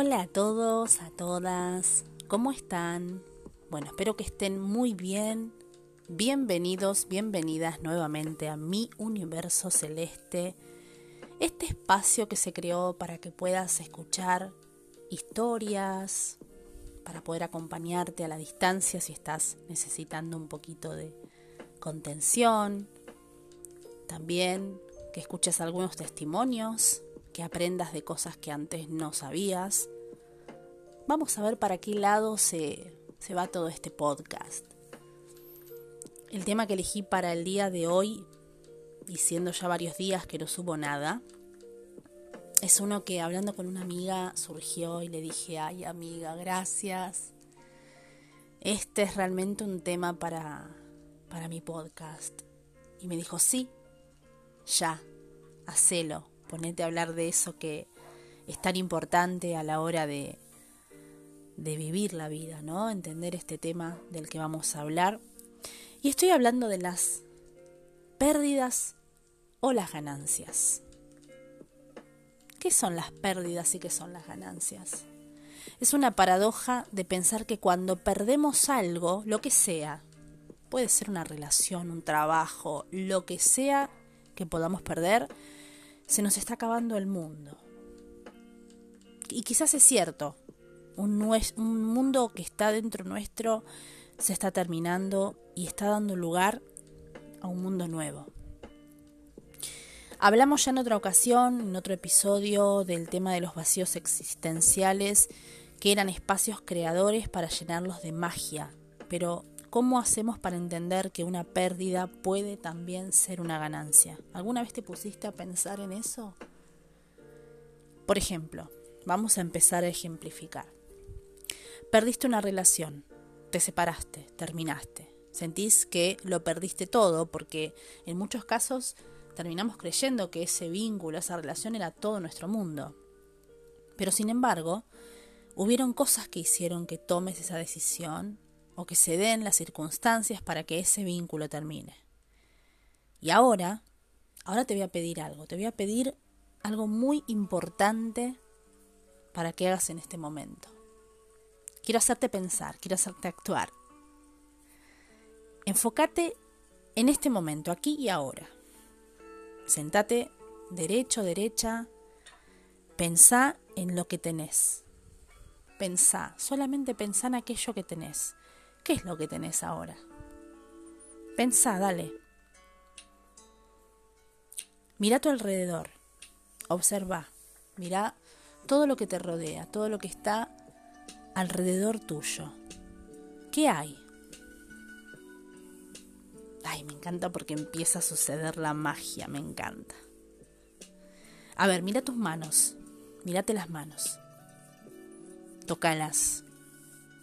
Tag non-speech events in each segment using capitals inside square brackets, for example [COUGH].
Hola a todos, a todas, ¿cómo están? Bueno, espero que estén muy bien. Bienvenidos, bienvenidas nuevamente a mi universo celeste, este espacio que se creó para que puedas escuchar historias, para poder acompañarte a la distancia si estás necesitando un poquito de contención, también que escuches algunos testimonios que aprendas de cosas que antes no sabías. Vamos a ver para qué lado se, se va todo este podcast. El tema que elegí para el día de hoy, y siendo ya varios días que no subo nada, es uno que hablando con una amiga surgió y le dije, ay amiga, gracias. Este es realmente un tema para, para mi podcast. Y me dijo, sí, ya, hacelo ponete a hablar de eso que es tan importante a la hora de, de vivir la vida, ¿no? Entender este tema del que vamos a hablar. Y estoy hablando de las pérdidas o las ganancias. ¿Qué son las pérdidas y qué son las ganancias? Es una paradoja de pensar que cuando perdemos algo, lo que sea, puede ser una relación, un trabajo, lo que sea que podamos perder, se nos está acabando el mundo. Y quizás es cierto, un, un mundo que está dentro nuestro se está terminando y está dando lugar a un mundo nuevo. Hablamos ya en otra ocasión, en otro episodio, del tema de los vacíos existenciales, que eran espacios creadores para llenarlos de magia, pero ¿Cómo hacemos para entender que una pérdida puede también ser una ganancia? ¿Alguna vez te pusiste a pensar en eso? Por ejemplo, vamos a empezar a ejemplificar. Perdiste una relación, te separaste, terminaste. Sentís que lo perdiste todo porque en muchos casos terminamos creyendo que ese vínculo, esa relación era todo nuestro mundo. Pero sin embargo, hubieron cosas que hicieron que tomes esa decisión o que se den las circunstancias para que ese vínculo termine. Y ahora, ahora te voy a pedir algo, te voy a pedir algo muy importante para que hagas en este momento. Quiero hacerte pensar, quiero hacerte actuar. Enfócate en este momento, aquí y ahora. Sentate derecho, derecha. Pensá en lo que tenés. Pensá, solamente pensá en aquello que tenés. ¿Qué es lo que tenés ahora? Pensá, dale. Mira a tu alrededor. Observa. Mira todo lo que te rodea, todo lo que está alrededor tuyo. ¿Qué hay? Ay, me encanta porque empieza a suceder la magia, me encanta. A ver, mira tus manos. Mírate las manos. Tócalas.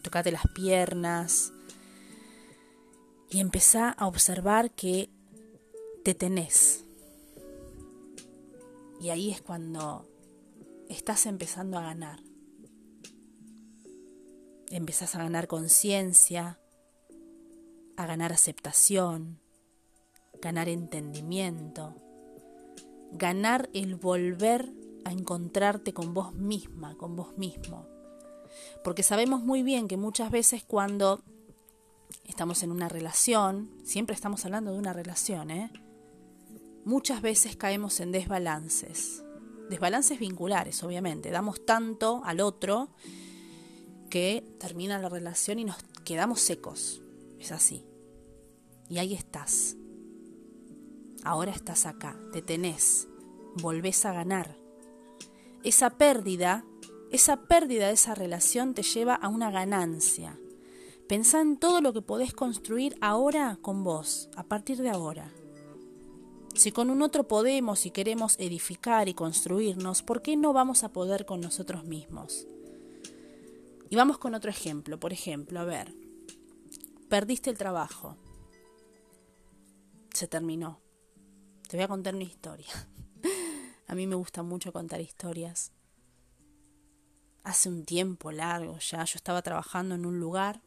Tócate las piernas, y empezá a observar que te tenés. Y ahí es cuando estás empezando a ganar. Empezás a ganar conciencia, a ganar aceptación, ganar entendimiento, ganar el volver a encontrarte con vos misma, con vos mismo. Porque sabemos muy bien que muchas veces cuando estamos en una relación, siempre estamos hablando de una relación, ¿eh? muchas veces caemos en desbalances, desbalances vinculares, obviamente. Damos tanto al otro que termina la relación y nos quedamos secos. Es así. Y ahí estás. Ahora estás acá, te tenés, volvés a ganar. Esa pérdida, esa pérdida de esa relación te lleva a una ganancia Pensá en todo lo que podés construir ahora con vos, a partir de ahora. Si con un otro podemos y queremos edificar y construirnos, ¿por qué no vamos a poder con nosotros mismos? Y vamos con otro ejemplo. Por ejemplo, a ver, perdiste el trabajo. Se terminó. Te voy a contar una historia. [LAUGHS] a mí me gusta mucho contar historias. Hace un tiempo largo ya yo estaba trabajando en un lugar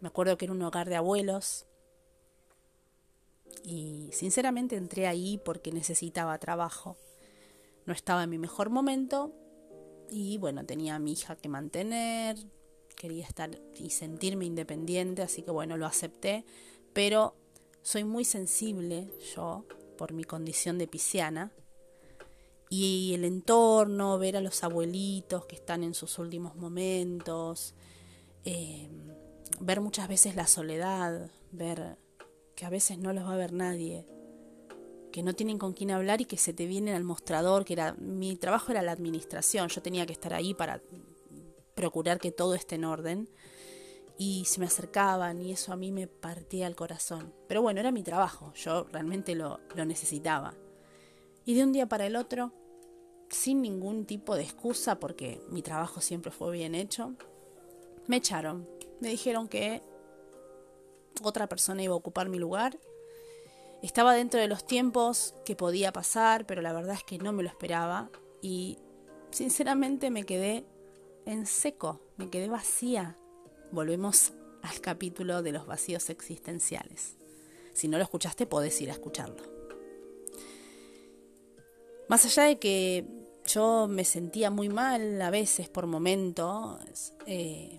me acuerdo que era un hogar de abuelos. Y sinceramente entré ahí porque necesitaba trabajo. No estaba en mi mejor momento, y bueno, tenía a mi hija que mantener, quería estar y sentirme independiente, así que bueno, lo acepté, pero soy muy sensible yo por mi condición de pisciana y el entorno, ver a los abuelitos que están en sus últimos momentos, eh, ver muchas veces la soledad, ver que a veces no los va a ver nadie, que no tienen con quién hablar y que se te vienen al mostrador, que era mi trabajo era la administración, yo tenía que estar ahí para procurar que todo esté en orden y se me acercaban y eso a mí me partía el corazón. Pero bueno, era mi trabajo, yo realmente lo, lo necesitaba. Y de un día para el otro, sin ningún tipo de excusa, porque mi trabajo siempre fue bien hecho, me echaron. Me dijeron que otra persona iba a ocupar mi lugar. Estaba dentro de los tiempos que podía pasar, pero la verdad es que no me lo esperaba y sinceramente me quedé en seco, me quedé vacía. Volvemos al capítulo de los vacíos existenciales. Si no lo escuchaste, podés ir a escucharlo. Más allá de que yo me sentía muy mal a veces por momentos, eh,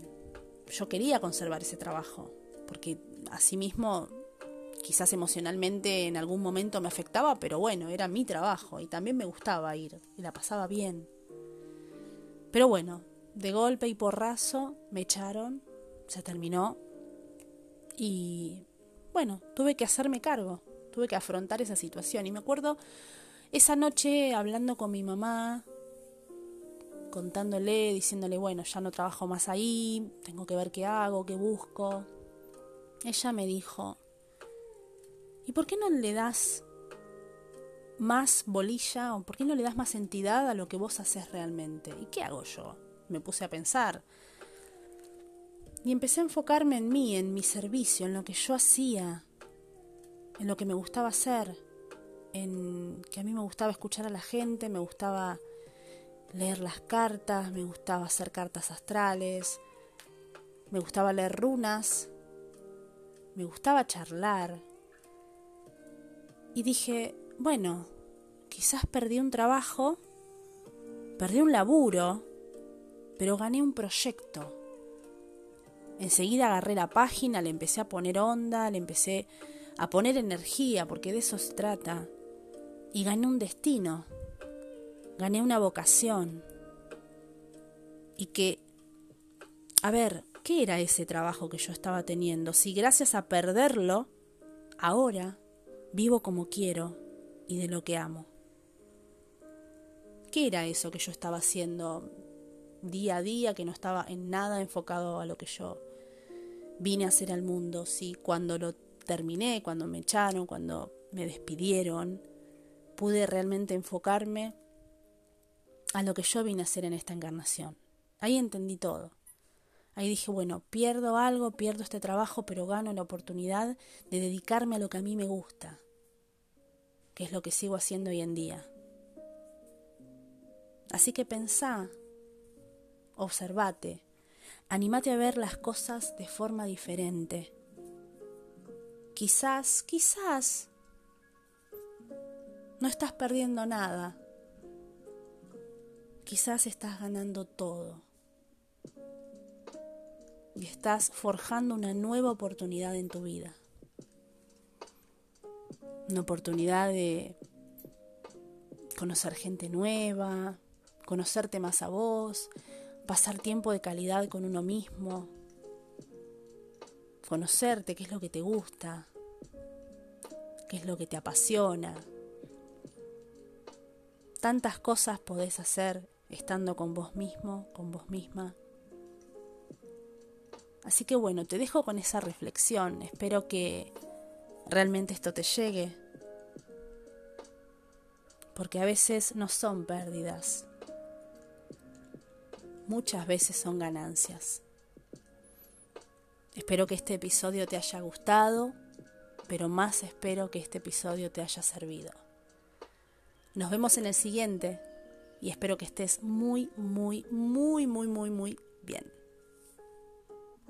yo quería conservar ese trabajo, porque asimismo quizás emocionalmente en algún momento me afectaba, pero bueno, era mi trabajo y también me gustaba ir y la pasaba bien. Pero bueno, de golpe y porrazo me echaron, se terminó y bueno, tuve que hacerme cargo, tuve que afrontar esa situación y me acuerdo esa noche hablando con mi mamá, contándole, diciéndole, bueno, ya no trabajo más ahí, tengo que ver qué hago, qué busco. Ella me dijo, ¿y por qué no le das más bolilla o por qué no le das más entidad a lo que vos haces realmente? ¿Y qué hago yo? Me puse a pensar. Y empecé a enfocarme en mí, en mi servicio, en lo que yo hacía, en lo que me gustaba hacer, en que a mí me gustaba escuchar a la gente, me gustaba leer las cartas, me gustaba hacer cartas astrales, me gustaba leer runas, me gustaba charlar. Y dije, bueno, quizás perdí un trabajo, perdí un laburo, pero gané un proyecto. Enseguida agarré la página, le empecé a poner onda, le empecé a poner energía, porque de eso se trata. Y gané un destino gané una vocación y que, a ver, ¿qué era ese trabajo que yo estaba teniendo? Si gracias a perderlo, ahora vivo como quiero y de lo que amo. ¿Qué era eso que yo estaba haciendo día a día, que no estaba en nada enfocado a lo que yo vine a hacer al mundo? Si cuando lo terminé, cuando me echaron, cuando me despidieron, pude realmente enfocarme a lo que yo vine a hacer en esta encarnación. Ahí entendí todo. Ahí dije, bueno, pierdo algo, pierdo este trabajo, pero gano la oportunidad de dedicarme a lo que a mí me gusta, que es lo que sigo haciendo hoy en día. Así que pensá, observate, animate a ver las cosas de forma diferente. Quizás, quizás, no estás perdiendo nada quizás estás ganando todo y estás forjando una nueva oportunidad en tu vida. Una oportunidad de conocer gente nueva, conocerte más a vos, pasar tiempo de calidad con uno mismo, conocerte, qué es lo que te gusta, qué es lo que te apasiona. Tantas cosas podés hacer estando con vos mismo, con vos misma. Así que bueno, te dejo con esa reflexión. Espero que realmente esto te llegue. Porque a veces no son pérdidas. Muchas veces son ganancias. Espero que este episodio te haya gustado, pero más espero que este episodio te haya servido. Nos vemos en el siguiente y espero que estés muy, muy, muy, muy, muy, muy bien.